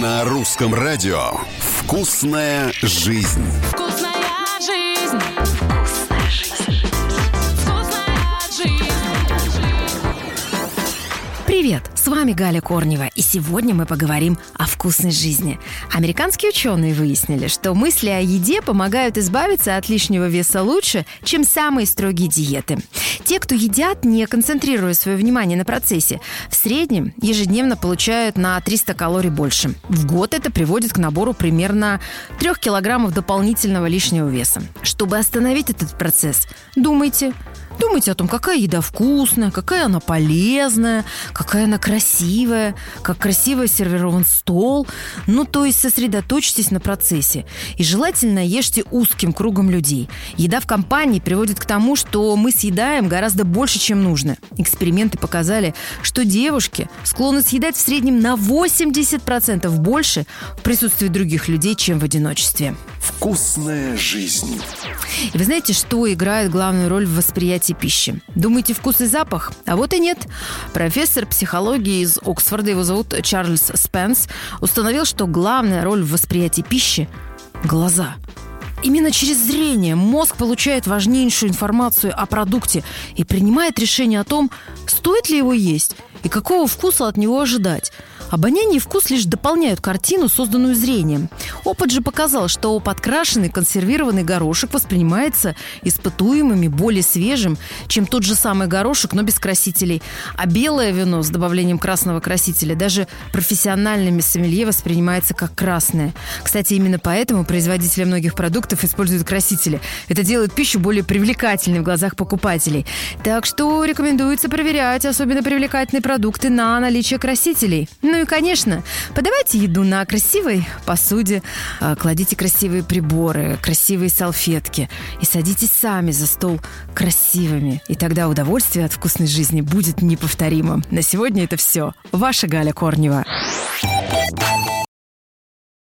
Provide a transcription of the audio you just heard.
На русском радио «Вкусная жизнь». Вкусная жизнь. Вами Галя Корнева, и сегодня мы поговорим о вкусной жизни. Американские ученые выяснили, что мысли о еде помогают избавиться от лишнего веса лучше, чем самые строгие диеты. Те, кто едят, не концентрируя свое внимание на процессе, в среднем ежедневно получают на 300 калорий больше. В год это приводит к набору примерно 3 килограммов дополнительного лишнего веса. Чтобы остановить этот процесс, думайте, Думайте о том, какая еда вкусная, какая она полезная, какая она красивая, как красиво сервирован стол. Ну, то есть сосредоточьтесь на процессе. И желательно ешьте узким кругом людей. Еда в компании приводит к тому, что мы съедаем гораздо больше, чем нужно. Эксперименты показали, что девушки склонны съедать в среднем на 80% больше в присутствии других людей, чем в одиночестве. «Вкусная жизнь». И вы знаете, что играет главную роль в восприятии пищи? Думаете, вкус и запах? А вот и нет. Профессор психологии из Оксфорда, его зовут Чарльз Спенс, установил, что главная роль в восприятии пищи – глаза. Именно через зрение мозг получает важнейшую информацию о продукте и принимает решение о том, стоит ли его есть и какого вкуса от него ожидать. Обоняние и вкус лишь дополняют картину, созданную зрением. Опыт же показал, что подкрашенный консервированный горошек воспринимается испытуемыми более свежим, чем тот же самый горошек, но без красителей. А белое вино с добавлением красного красителя даже профессиональными сомелье воспринимается как красное. Кстати, именно поэтому производители многих продуктов используют красители. Это делает пищу более привлекательной в глазах покупателей. Так что рекомендуется проверять особенно привлекательные продукты на наличие красителей. Ну и, конечно, подавайте еду на красивой посуде, кладите красивые приборы, красивые салфетки и садитесь сами за стол красивыми. И тогда удовольствие от вкусной жизни будет неповторимым. На сегодня это все. Ваша Галя Корнева.